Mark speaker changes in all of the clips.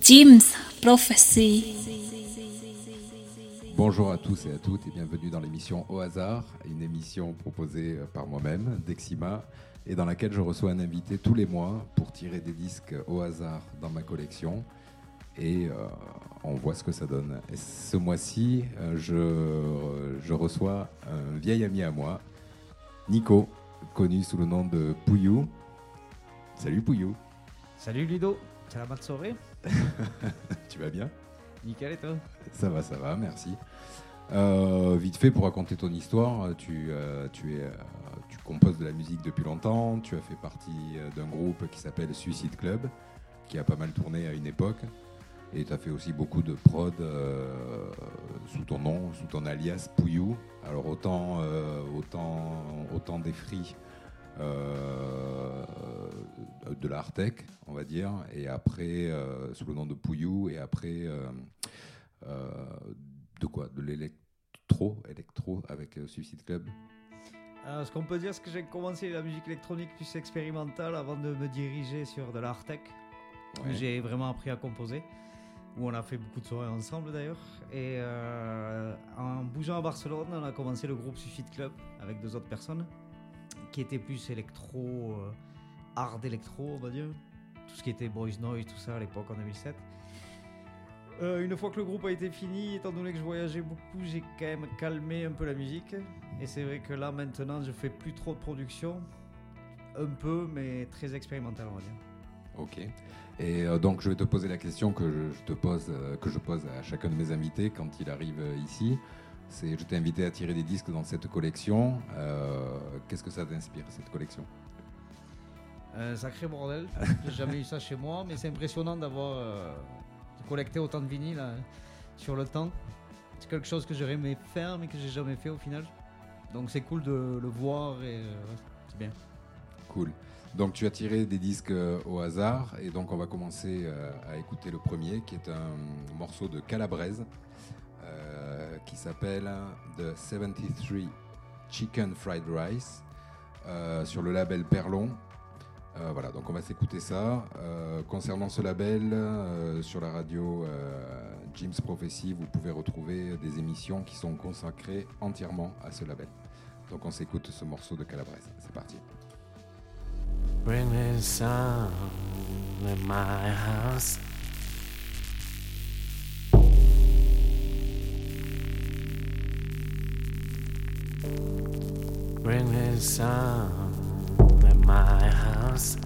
Speaker 1: Jim's Prophecy.
Speaker 2: Bonjour à tous et à toutes et bienvenue dans l'émission Au hasard, une émission proposée par moi-même, Dexima, et dans laquelle je reçois un invité tous les mois pour tirer des disques au hasard dans ma collection et euh, on voit ce que ça donne. Et ce mois-ci, euh, je, je reçois un vieil ami à moi, Nico, connu sous le nom de Pouillou. Salut Pouillou.
Speaker 3: Salut Ludo, c'est la soirée?
Speaker 2: Tu vas bien?
Speaker 3: Nickel et toi?
Speaker 2: Ça va, ça va, merci. Euh, vite fait, pour raconter ton histoire, tu, euh, tu, es, euh, tu composes de la musique depuis longtemps, tu as fait partie d'un groupe qui s'appelle Suicide Club, qui a pas mal tourné à une époque, et tu as fait aussi beaucoup de prod euh, sous ton nom, sous ton alias Pouillou. Alors autant, autant, autant des de la on va dire, et après euh, sous le nom de Pouillou, et après euh, euh, de quoi? De l'électro, électro avec euh, Suicide Club?
Speaker 3: Euh, Ce qu'on peut dire, c'est que j'ai commencé la musique électronique plus expérimentale avant de me diriger sur de l'art tech. où. J'ai vraiment appris à composer, où on a fait beaucoup de soirées ensemble d'ailleurs. Et euh, en bougeant à Barcelone, on a commencé le groupe Suicide Club avec deux autres personnes qui étaient plus électro, euh, hard électro, on va dire. Tout ce qui était Boys Noise, tout ça à l'époque en 2007. Euh, une fois que le groupe a été fini, étant donné que je voyageais beaucoup, j'ai quand même calmé un peu la musique. Et c'est vrai que là maintenant, je fais plus trop de production. Un peu, mais très expérimental, on va dire.
Speaker 2: Ok. Et euh, donc je vais te poser la question que je, te pose, euh, que je pose à chacun de mes invités quand il arrive ici. C'est, je t'ai invité à tirer des disques dans cette collection. Euh, qu'est-ce que ça t'inspire cette collection?
Speaker 3: Un sacré bordel. J'ai jamais eu ça chez moi, mais c'est impressionnant d'avoir euh, collecté autant de vinyles euh, sur le temps. C'est quelque chose que j'aurais aimé faire, mais que j'ai jamais fait au final. Donc c'est cool de le voir et euh, c'est bien.
Speaker 2: Cool. Donc tu as tiré des disques au hasard et donc on va commencer à écouter le premier qui est un morceau de Calabrese euh, qui s'appelle The 73 Chicken Fried Rice euh, sur le label Perlon. Euh, voilà, donc on va s'écouter ça. Concernant ce label, sur la radio Jim's Prophecy, vous pouvez retrouver des émissions qui sont consacrées entièrement à ce label. Donc on s'écoute ce morceau de Calabrese. C'est parti.
Speaker 4: Bring me in my house. Bring me some in my house.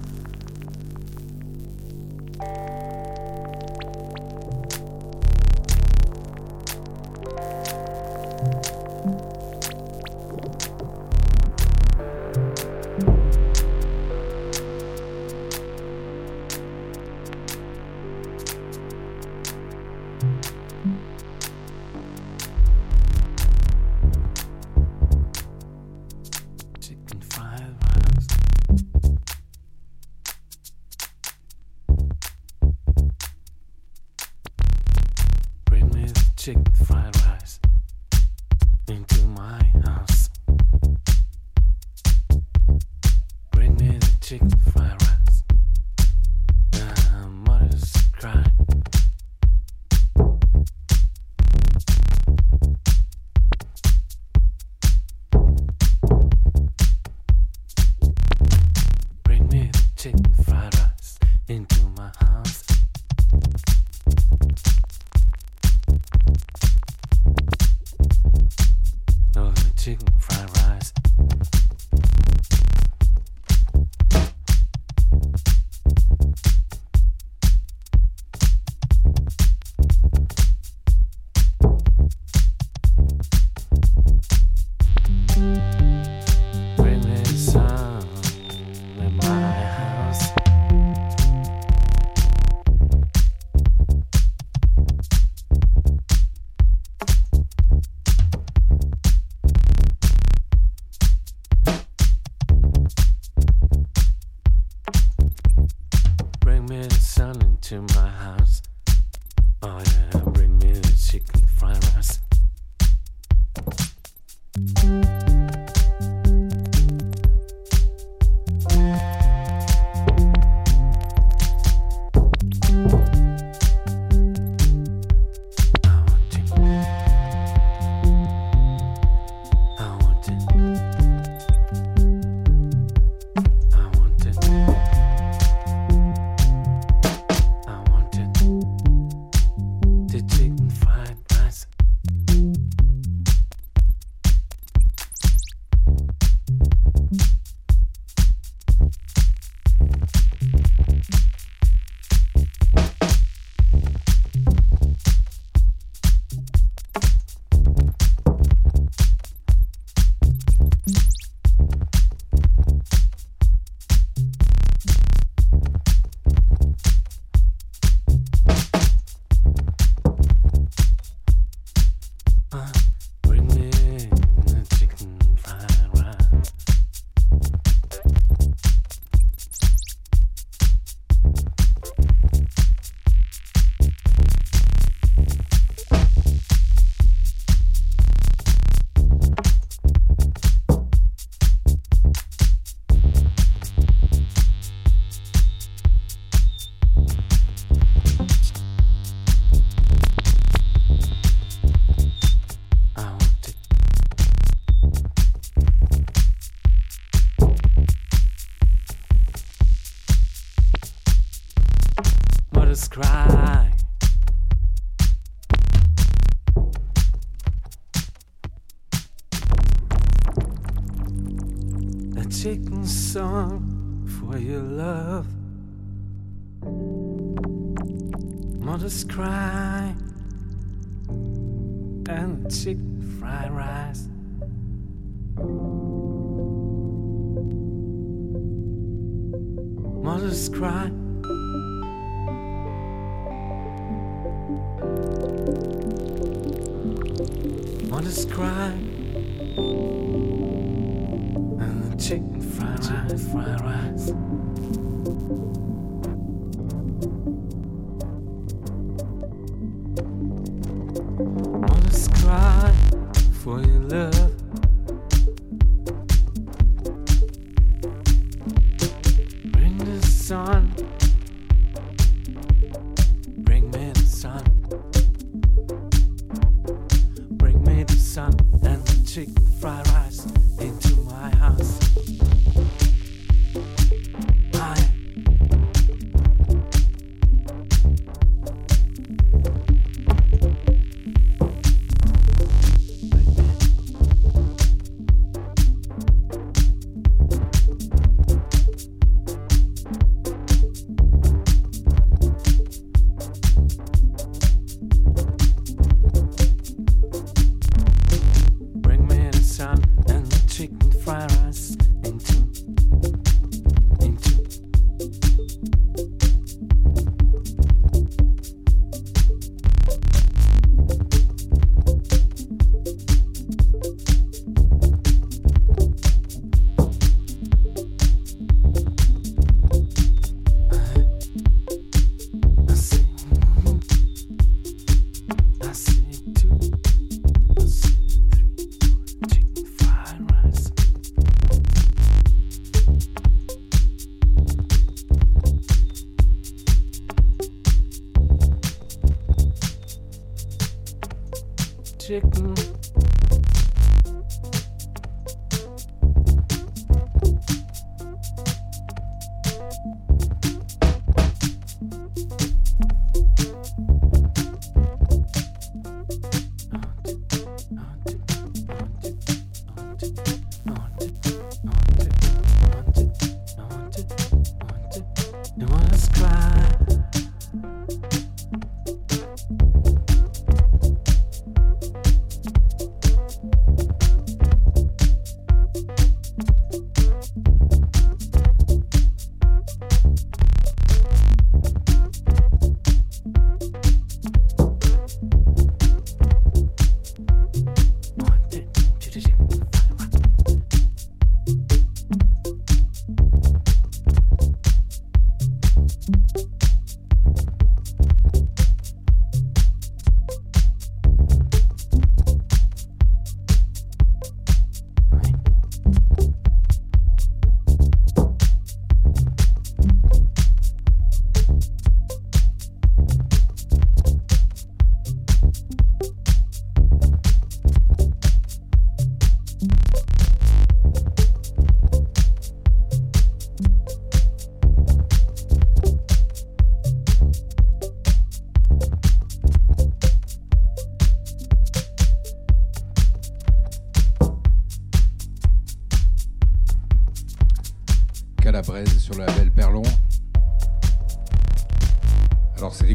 Speaker 4: And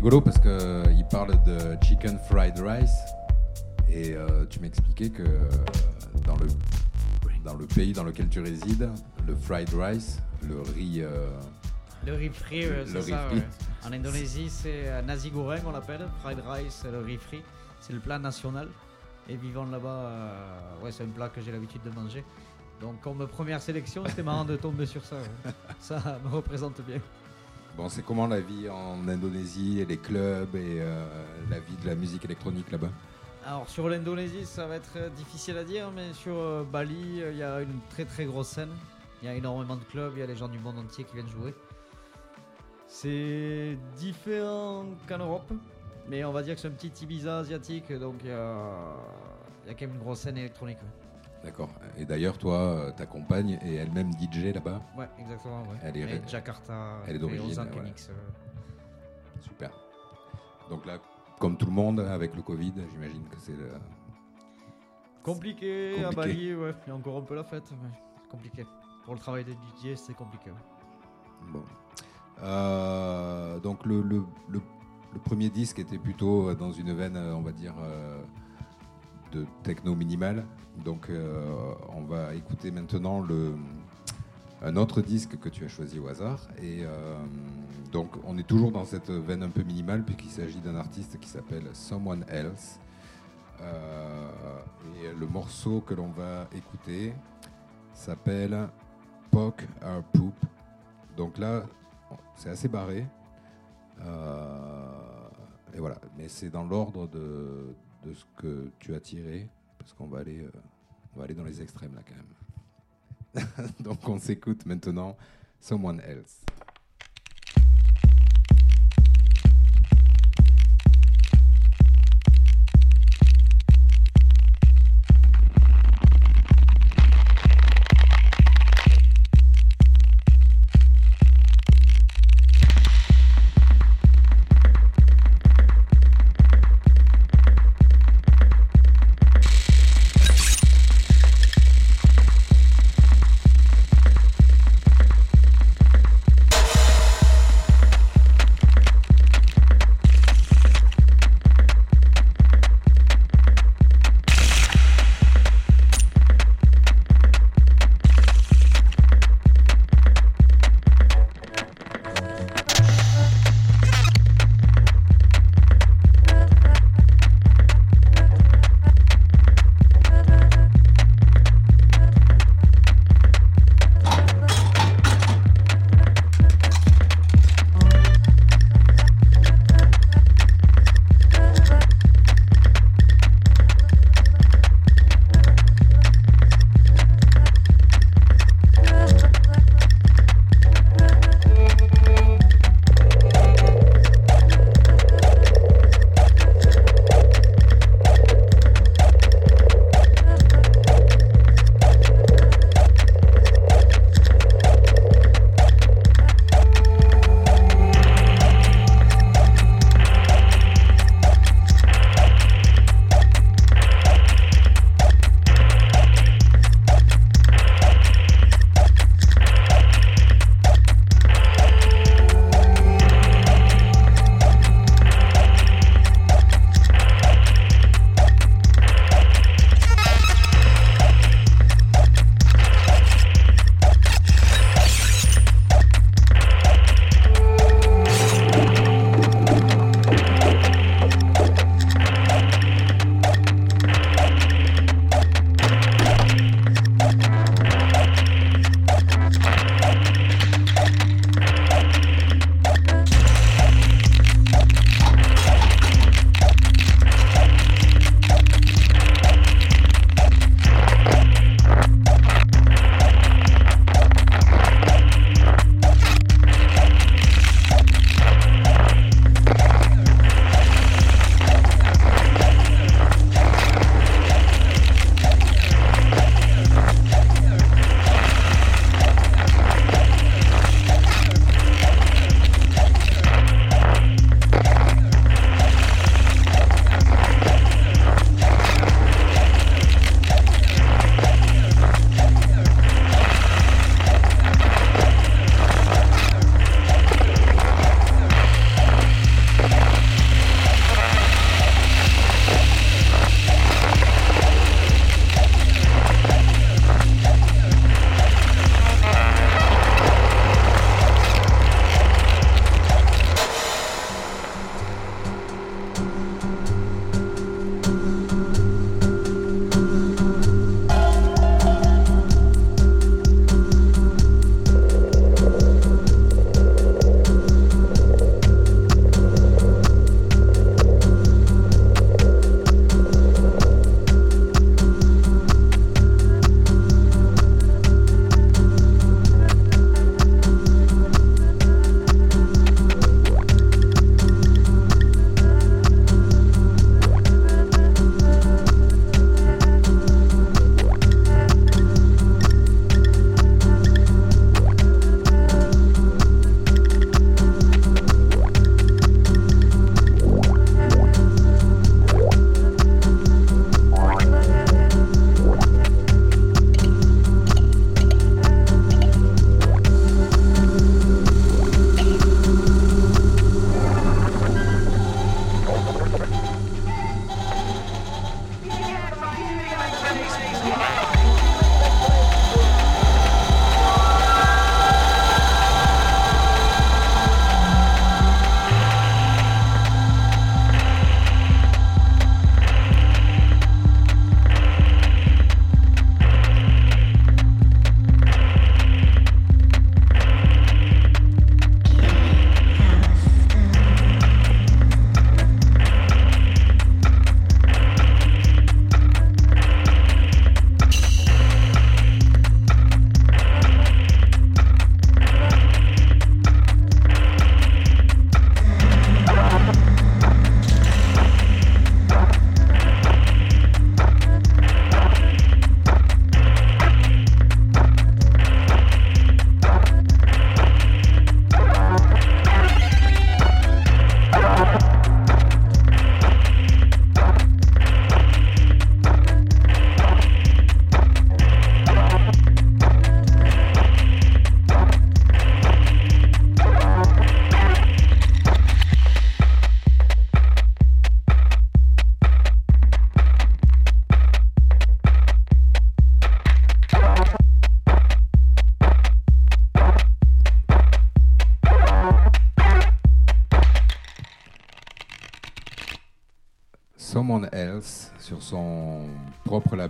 Speaker 2: rigolo parce que il parle de chicken fried rice et euh, tu m'expliquais que euh, dans le dans le pays dans lequel tu résides, le fried rice, le riz, euh,
Speaker 3: Le riz frit, c'est ça. ouais. En Indonésie, c'est euh, nasi goreng, on l'appelle. Fried rice, le riz frit. C'est le plat national. Et vivant là-bas, euh, ouais, c'est un plat que j'ai l'habitude de manger. Donc, comme première sélection, c'était marrant de tomber sur ça. ouais. Ça me représente bien.
Speaker 2: Bon, c'est comment la vie en Indonésie et les clubs et euh, la vie de la musique électronique là-bas?
Speaker 3: Alors, sur l'Indonésie, ça va être euh, difficile à dire, mais sur euh, Bali, il y a une très très grosse scène. Il y a énormément de clubs, il y a des gens du monde entier qui viennent jouer. C'est différent qu'en Europe, mais on va dire que c'est un petit Ibiza asiatique, donc il y a, quand même une grosse scène électronique.
Speaker 2: D'accord. Et d'ailleurs, toi, euh, ta compagne est elle-même DJ là-bas.
Speaker 3: Ouais, exactement. Ouais.
Speaker 2: Elle est ré-
Speaker 3: Jakarta,
Speaker 2: elle est d'origine,
Speaker 3: euh,
Speaker 2: super. Donc là, comme tout le monde, avec le Covid, j'imagine que c'est le.
Speaker 3: Compliqué, à
Speaker 2: Compliqué.
Speaker 3: Bali, ouais. Il y a encore un peu la fête, mais c'est compliqué. Pour le travail des DJ, c'est compliqué. ouais.
Speaker 2: Bon. Euh, donc le, le, le- le premier disque était plutôt dans une veine, on va dire, euh, de techno minimal. Donc euh, on va écouter maintenant le, un autre disque que tu as choisi au hasard. Et euh, donc on est toujours dans cette veine un peu minimale puisqu'il s'agit d'un artiste qui s'appelle Someone Else. Euh, et le morceau que l'on va écouter s'appelle Poke Our Poop. Donc là, c'est assez barré. Et voilà, mais c'est dans l'ordre de, de ce que tu as tiré, parce qu'on va aller, euh, on va aller dans les extrêmes là quand même. Donc on s'écoute maintenant Someone Else.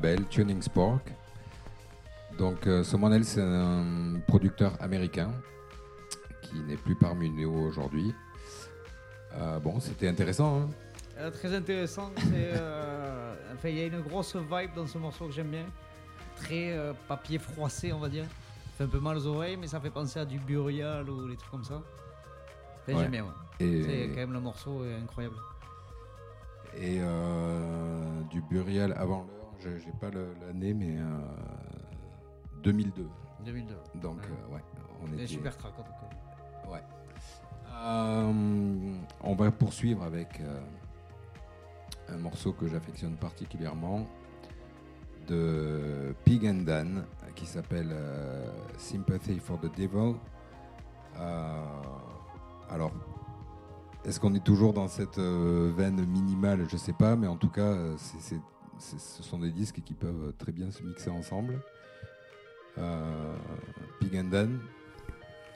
Speaker 2: Label Tuning Spork. Donc euh, c'est un producteur américain qui n'est plus parmi nous aujourd'hui. Euh, bon, c'était intéressant. hein.
Speaker 3: Euh, très intéressant. euh, enfin, il y a une grosse vibe dans ce morceau que j'aime bien. Très papier froissé, on va dire. Ça fait un peu mal aux oreilles, mais ça fait penser à du Burial ou des trucs comme ça. Enfin,
Speaker 2: Ouais.
Speaker 3: J'aime bien. ouais.
Speaker 2: Et,
Speaker 3: C'est quand même le morceau est incroyable.
Speaker 2: et du Burial avant l'heure, je j'ai pas l'année, mais euh, 2002.
Speaker 3: 2002.
Speaker 2: Donc,
Speaker 3: Ouais.
Speaker 2: euh, ouais, on était.
Speaker 3: super track en tout cas.
Speaker 2: Ouais. Euh, on va poursuivre avec euh, un morceau que j'affectionne particulièrement de Pig and Dan qui s'appelle euh, Sympathy for the Devil. Alors, est-ce qu'on est toujours dans cette veine minimale? Je sais pas, mais en tout cas, c'est- ce sont des disques qui peuvent très bien se mixer ensemble. Euh, Pig and Dan,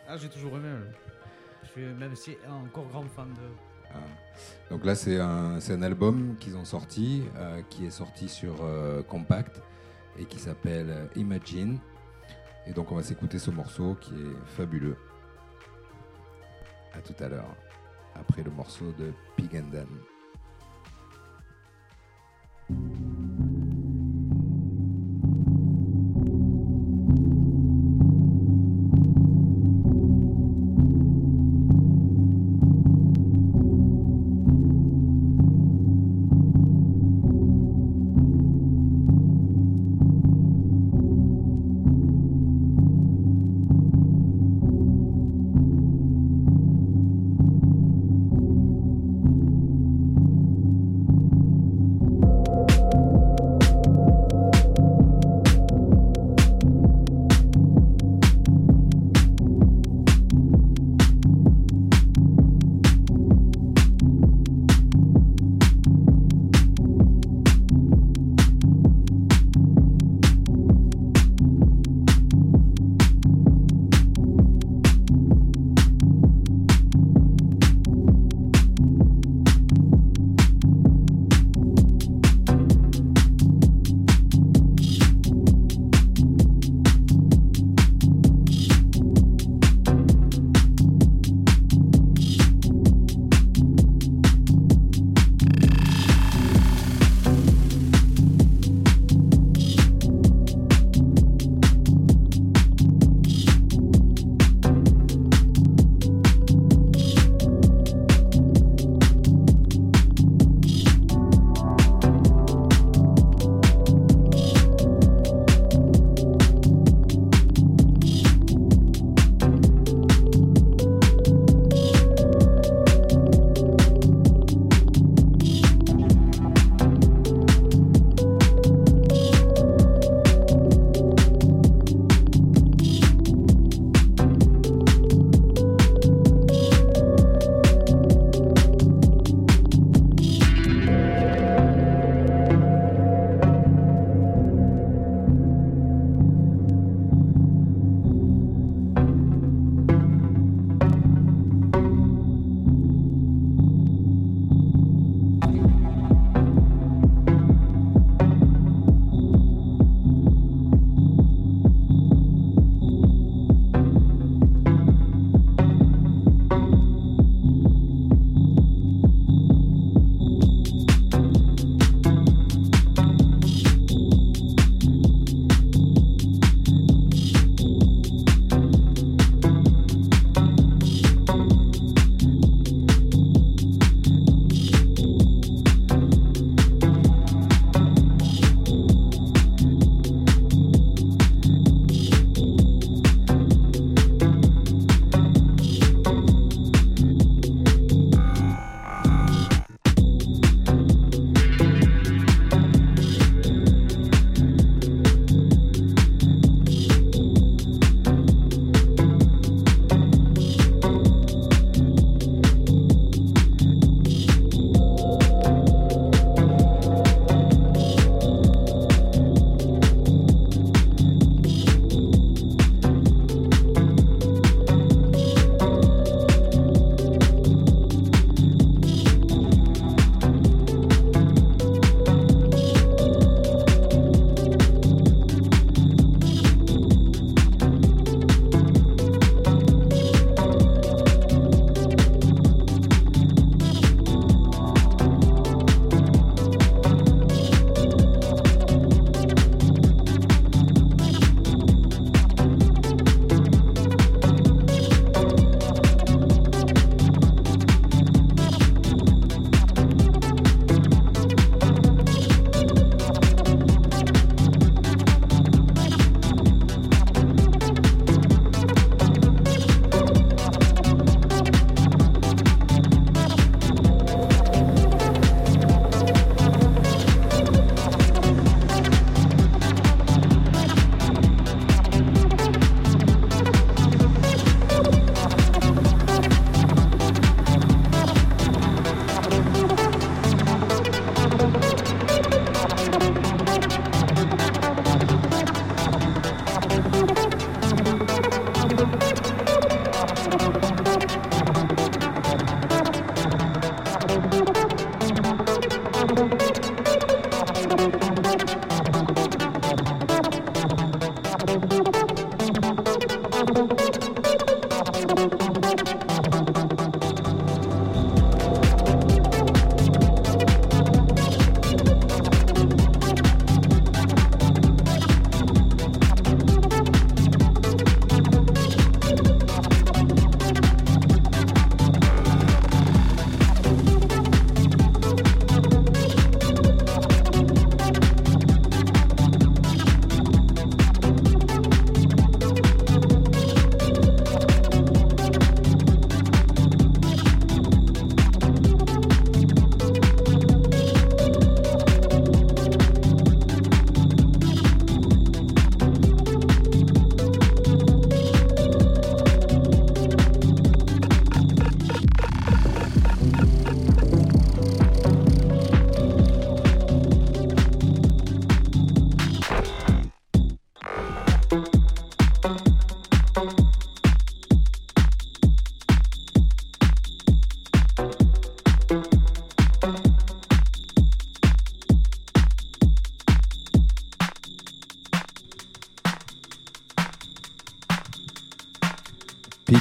Speaker 3: Ah, j'ai toujours aimé. Je suis même si encore grand fan de.
Speaker 2: Ah. Donc là, c'est un, un album qu'ils ont sorti, euh, qui est sorti sur euh, Compact et qui s'appelle Imagine. Et donc, on va s'écouter ce morceau qui est fabuleux. À tout à l'heure, après le morceau de Pig and Dan.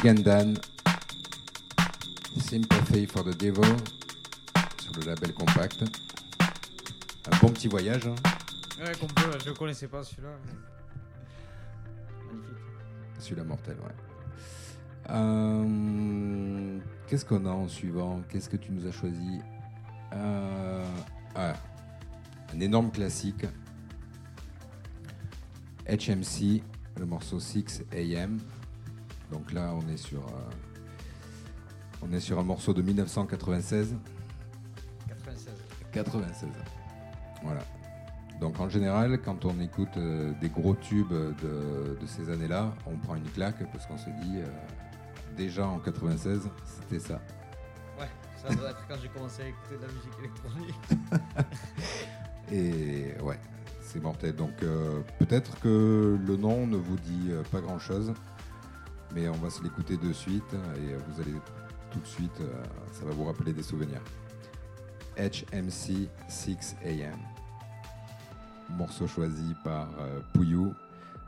Speaker 2: Big and Dan, Sympathy for the Devil, sur le label Compact. Un bon petit voyage. hein.
Speaker 3: Ouais, qu'on peut, je le connaissais pas celui-là. Magnifique.
Speaker 2: Celui-là mortel, ouais. Euh, Qu'est-ce qu'on a en suivant? Qu'est-ce que tu nous as choisi? Euh, ah, Un énorme classique. HMC, le morceau 6 AM. Donc là, on est sur, euh, on est sur un morceau de 1996.
Speaker 3: 96.
Speaker 2: 96. Voilà. Donc en général, quand on écoute euh, des gros tubes de, de ces années-là, on prend une claque parce qu'on se dit euh, déjà en 96, c'était ça.
Speaker 3: Ouais, ça doit être quand j'ai commencé à écouter de la musique électronique.
Speaker 2: Et ouais, c'est mortel. Donc euh, peut-être que le nom ne vous dit pas grand-chose, mais on va se l'écouter de suite et euh, vous allez tout de suite, euh, ça va vous rappeler des souvenirs. HMC 6 AM. Morceau choisi par euh, Pouillou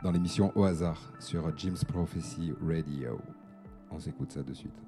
Speaker 2: dans l'émission Au hasard sur Jim's Prophecy Radio. On s'écoute ça de suite.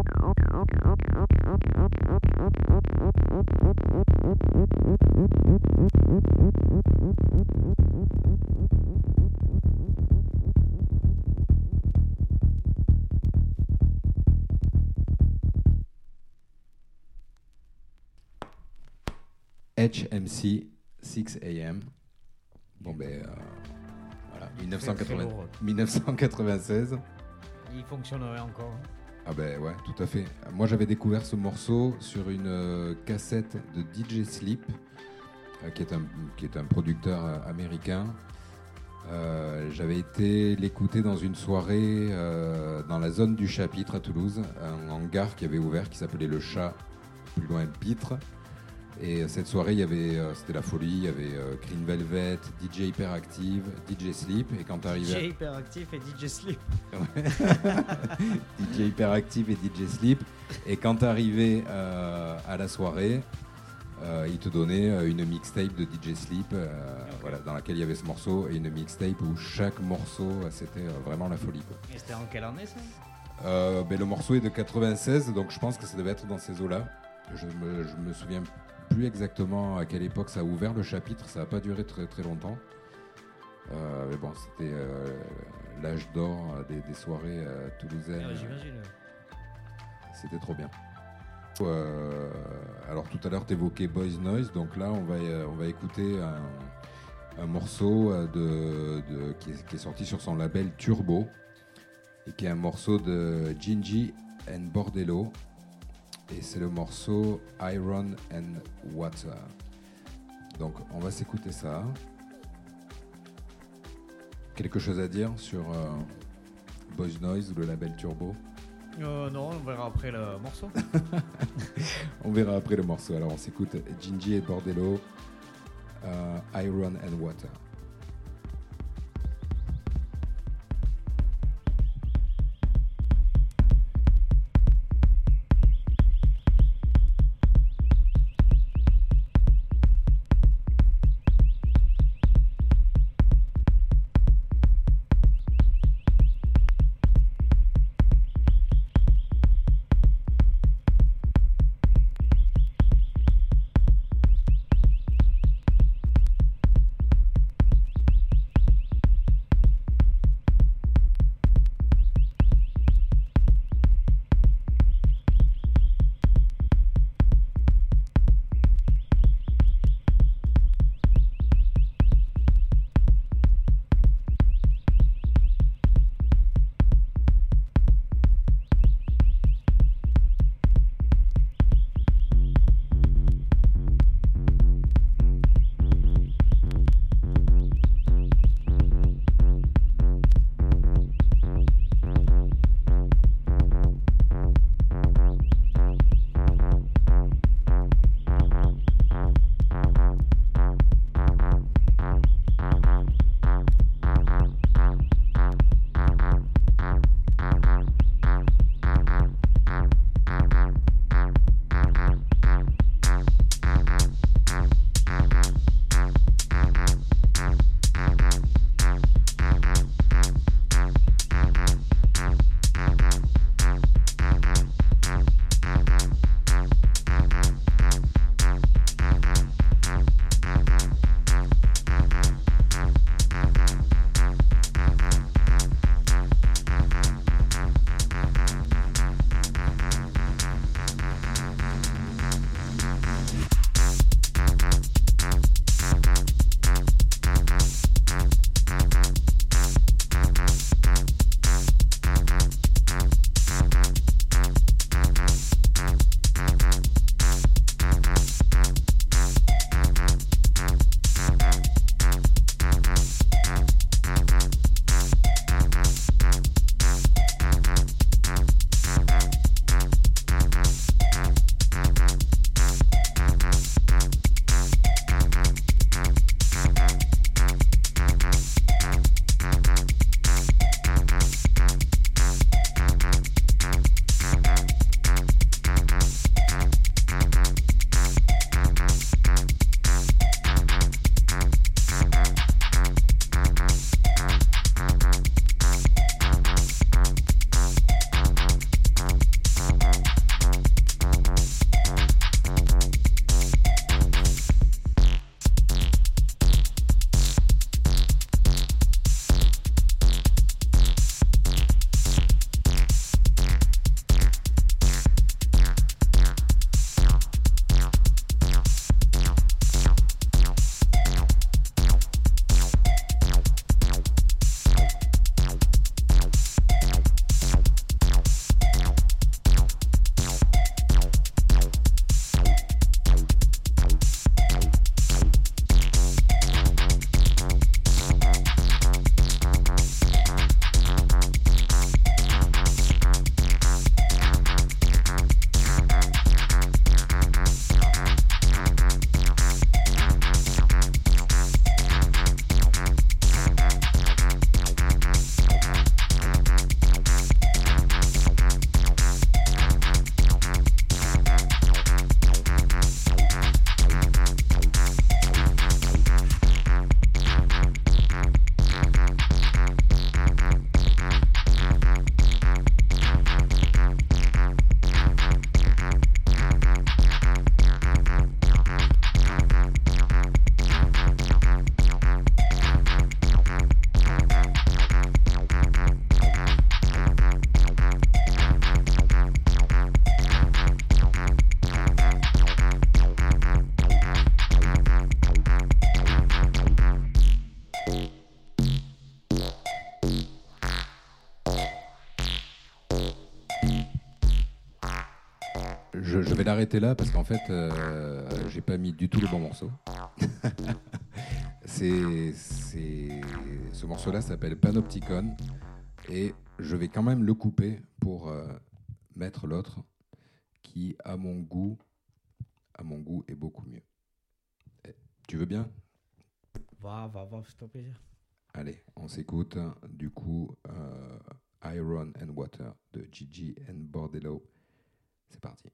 Speaker 2: HMC 6 AM. Bon ben euh, voilà,
Speaker 3: Très,
Speaker 2: 1980
Speaker 3: très lourd.
Speaker 2: 1996.
Speaker 3: Il fonctionnerait encore.
Speaker 2: Ah ben ouais, tout à fait. Moi j'avais découvert ce morceau sur une euh, cassette de DJ Sleep, euh, qui, est un, qui est un producteur américain. J'avais été l'écouter dans une soirée dans la zone du chapitre à Toulouse, un hangar qui avait ouvert qui s'appelait Le Chat, plus loin Pitre. Et cette soirée, il y avait, euh, c'était la folie, il y avait euh, Green Velvet, DJ Hyperactive, DJ Sleep. Et quand t'arrivais
Speaker 3: DJ Hyperactif et DJ Sleep.
Speaker 2: DJ Hyperactive et DJ Sleep. Et quand tu arrivais à la soirée, euh, il te donnait euh, une mixtape de DJ Sleep, euh, voilà, dans laquelle il y avait ce morceau, et une mixtape où chaque morceau, euh, c'était euh, vraiment la folie. quoi.
Speaker 3: Et c'était en quelle année ça?
Speaker 2: Euh, ben, le morceau est de 96, donc je pense que ça devait être dans ces eaux-là. Je me, je me souviens plus exactement à quelle époque ça a ouvert le chapitre, ça n'a pas duré très, très longtemps. Euh, mais bon, c'était euh, l'âge d'or des, des soirées euh, toulousaines.
Speaker 3: Ah, J'imagine.
Speaker 2: C'était trop bien. Alors tout à l'heure tu évoquais Boys Noise, donc là on va, on va écouter un, un morceau de, de- qui, est, qui est sorti sur son label Turbo et qui est un morceau de Gingy and Bordello et c'est le morceau Iron and Water. Donc on va s'écouter ça. Quelque chose à dire sur euh, Boys Noise ou le label Turbo?
Speaker 3: Euh, non, on verra après le morceau.
Speaker 2: On verra après le morceau. Alors on s'écoute Gingy et Bordello, euh, Iron and Water. Là parce qu'en fait, euh, j'ai pas mis du tout le bon morceau. c'est, c'est- ce morceau-là s'appelle Panopticon et je vais quand même le couper pour euh, mettre l'autre qui, à mon goût, à mon goût, est beaucoup mieux. Eh, Tu veux bien?
Speaker 3: Va, va, va, fais-toi plaisir.
Speaker 2: Allez, on s'écoute du coup euh, Iron and Water de Gigi and Bordello. C'est parti.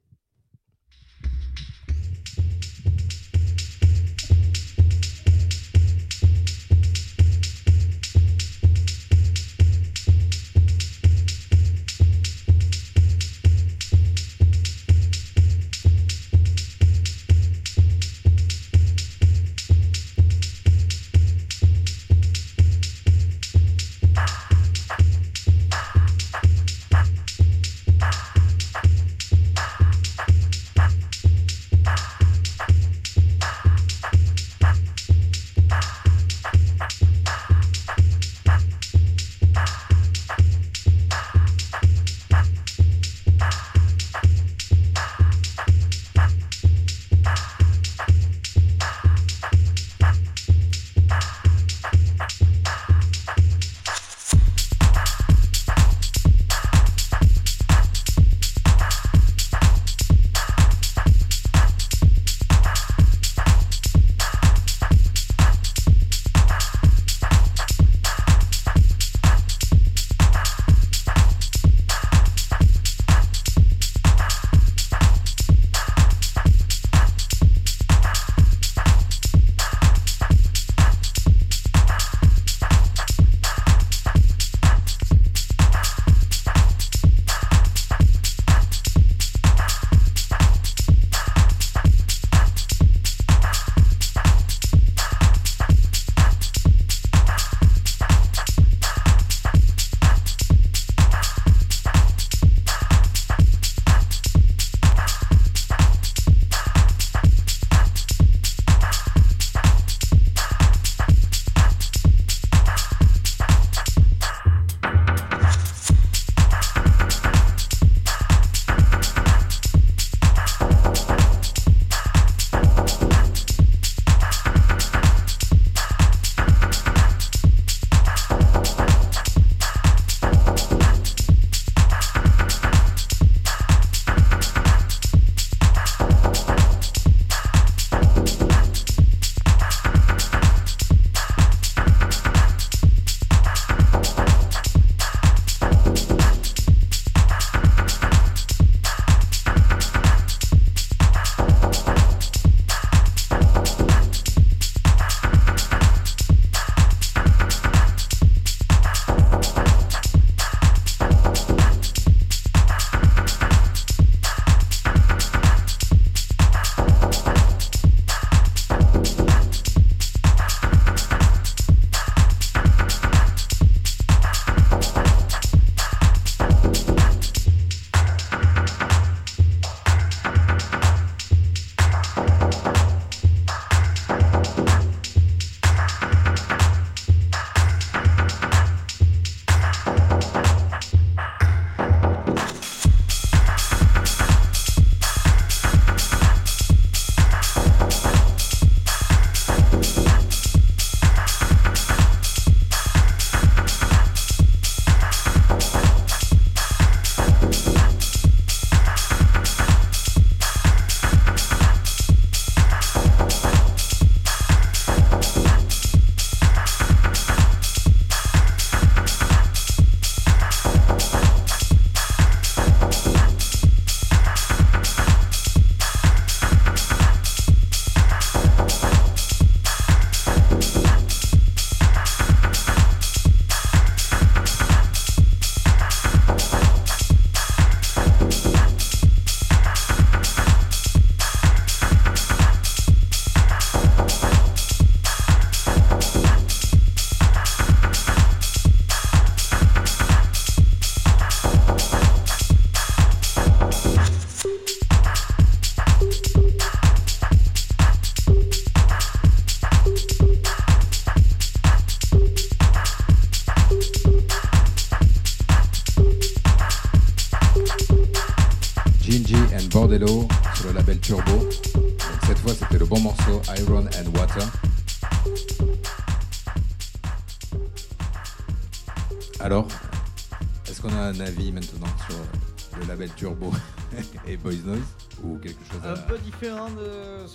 Speaker 2: Quelque chose à...
Speaker 3: Un peu différent de,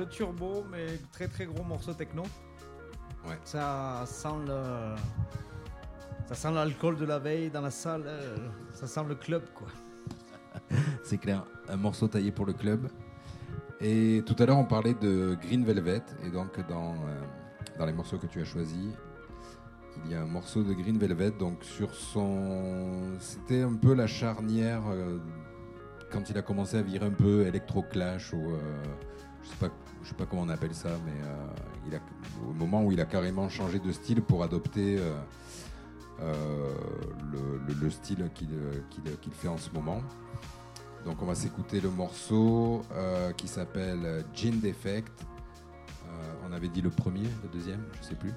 Speaker 3: de Turbo, mais très très gros morceau techno.
Speaker 2: Ouais.
Speaker 3: Ça sent le. Ça sent l'alcool de la veille dans la salle. euh, Ça sent le club quoi.
Speaker 2: C'est clair, un morceau taillé pour le club. Et tout à l'heure, on parlait de Green Velvet. Et donc, dans, euh, dans les morceaux que tu as choisis, il y a un morceau de Green Velvet. Donc, sur son. C'était un peu la charnière euh, quand il a commencé à virer un peu électro-clash ou. euh, je sais pas. Je sais pas comment on appelle ça, mais euh, il a, au moment où il a carrément changé de style pour adopter euh, le, le- le style qu'il fait en ce moment. Donc on va s'écouter le morceau euh, qui s'appelle Gin Defect. Euh, on avait dit le premier, le deuxième, je sais plus.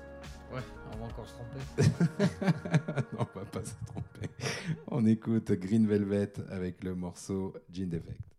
Speaker 3: Ouais, on va encore se tromper.
Speaker 2: non, on va pas se tromper. On écoute Green Velvet avec le morceau Gin Defect.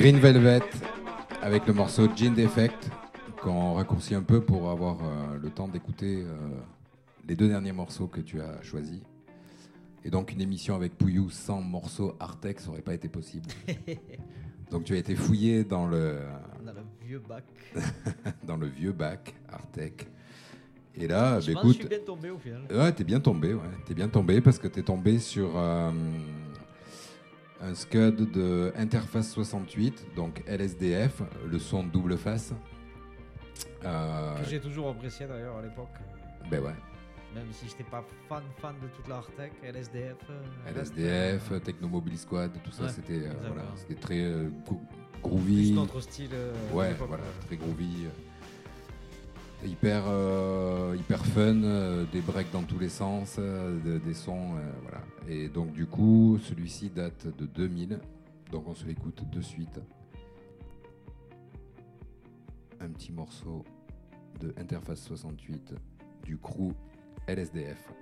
Speaker 2: Green Velvet avec le morceau Gene Defect qu'on raccourcit un peu pour avoir euh, le temps d'écouter euh, les deux derniers morceaux que tu as choisis. Et donc une émission avec Pouillou sans morceaux Artec, ça n'aurait pas été possible. donc tu as été fouillé dans le,
Speaker 3: a le vieux bac.
Speaker 2: dans le vieux bac Artec. Et là,
Speaker 3: Je
Speaker 2: bah, écoute,
Speaker 3: suis bien tombé au final.
Speaker 2: Ouais, t'es bien tombé, ouais. T'es bien tombé parce que t'es tombé sur euh, un scud de Interface 68, donc LSDF, le son double face. Euh,
Speaker 3: Que j'ai toujours apprécié d'ailleurs à l'époque.
Speaker 2: ben ouais.
Speaker 3: Même si j'étais pas fan fan de toute la hardtech, LSDF. euh,
Speaker 2: LSDF,
Speaker 3: reste,
Speaker 2: Techno Mobile Squad, tout ça,
Speaker 3: Ouais,
Speaker 2: c'était euh, voilà, c'était très euh, gro-
Speaker 3: euh,
Speaker 2: groovy.
Speaker 3: Plus notre style. euh,
Speaker 2: Ouais, voilà,
Speaker 3: euh.
Speaker 2: très groovy. euh, Hyper, euh, hyper fun, euh, des breaks dans tous les sens, euh, de- des sons, euh, voilà. Et donc du coup, celui-ci date de 2000, donc on se l'écoute de suite. Un petit morceau de Interface 68 du crew LSDF.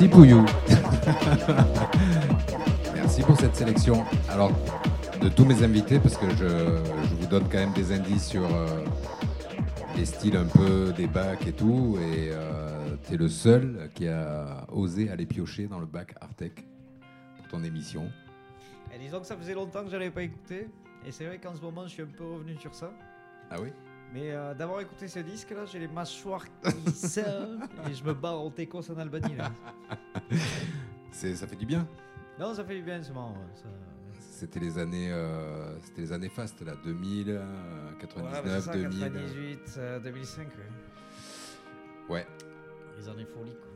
Speaker 2: Merci Pouillou. Merci pour cette sélection. Alors, de tous mes invités, parce que je, je vous donne quand même des indices sur euh, les styles un peu des bacs et tout, et tu es le seul qui a osé aller piocher dans le bac Artec pour ton émission.
Speaker 3: Et disons que ça faisait longtemps que je n'avais pas écouté. Et c'est vrai qu'en ce moment, je suis un peu revenu sur ça.
Speaker 2: Ah oui?
Speaker 3: Mais euh, d'avoir écouté ce disque là, j'ai les mâchoires qui serrent et je me barre en técos en Albanie. Là.
Speaker 2: C'est- Ça fait du bien.
Speaker 3: Non, ça fait du bien ce moment. ouais, ça-
Speaker 2: C'était les années, euh, c'était les années fastes là, 2000, euh,
Speaker 3: Ouais, bah,
Speaker 2: 99,
Speaker 3: c'est ça,
Speaker 2: 2000.
Speaker 3: 98, euh, 2005. ouais.
Speaker 2: Ouais,
Speaker 3: Les années folies. Quoi.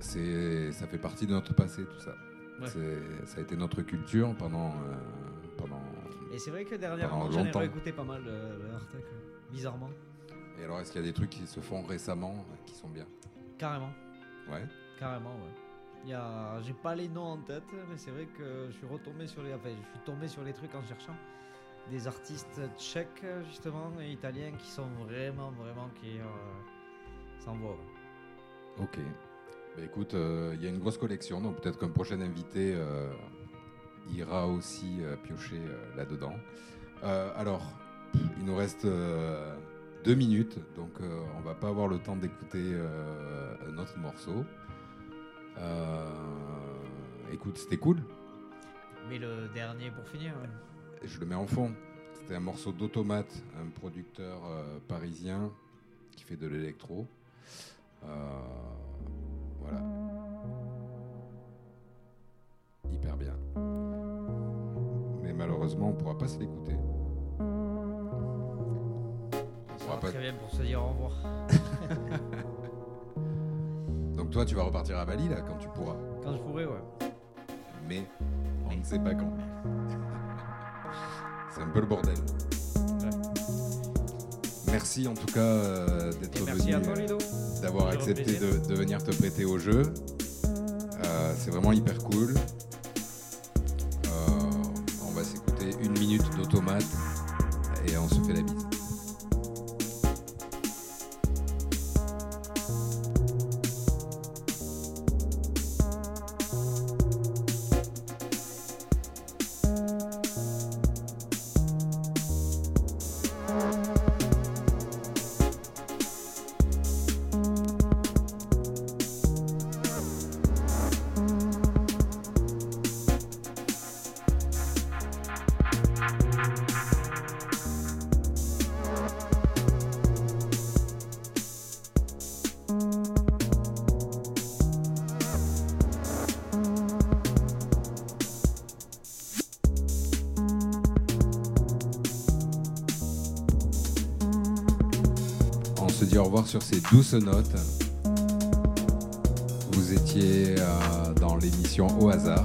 Speaker 2: c'est, ça fait partie de notre passé tout ça.
Speaker 3: Ouais.
Speaker 2: C'est- ça a été notre culture pendant, euh, pendant.
Speaker 3: Et c'est vrai que dernièrement, j'en ai
Speaker 2: longtemps.
Speaker 3: réécouté pas mal euh, le. Bizarrement.
Speaker 2: Et alors, est-ce qu'il y a des trucs qui se font récemment qui sont bien?
Speaker 3: Carrément,
Speaker 2: Ouais.
Speaker 3: carrément, ouais. Il y a... J'ai pas les noms en tête, mais c'est vrai que je suis retombé sur les. Enfin, je suis tombé sur les trucs en cherchant. Des artistes tchèques, justement, et italiens qui sont vraiment, vraiment qui. Euh.
Speaker 2: Ok. Bah, écoute, euh, il y a une grosse collection, donc peut-être qu'un prochain invité euh, ira aussi euh, piocher là-dedans. Alors, il nous reste euh, deux minutes, donc euh, on va pas avoir le temps d'écouter euh, un autre morceau. Euh, écoute, c'était cool.
Speaker 3: Mais le dernier pour finir, ouais.
Speaker 2: Je le mets en fond. C'était un morceau d'Automate, un producteur parisien qui fait de l'électro. Voilà. Hyper bien. Mais malheureusement, on ne pourra pas se l'écouter.
Speaker 3: Très bien pour se dire au revoir.
Speaker 2: Donc toi, tu vas repartir à Bali là quand tu pourras.
Speaker 3: Quand je pourrai, ouais.
Speaker 2: Mais on ne sait pas quand. C'est un peu le bordel. Merci en tout cas euh, d'être venu.
Speaker 3: à toi, Ludo.
Speaker 2: d'avoir accepté de venir te prêter au jeu. Euh, c'est vraiment hyper cool. Sur ces douces notes. Vous étiez euh, dans l'émission Au hasard.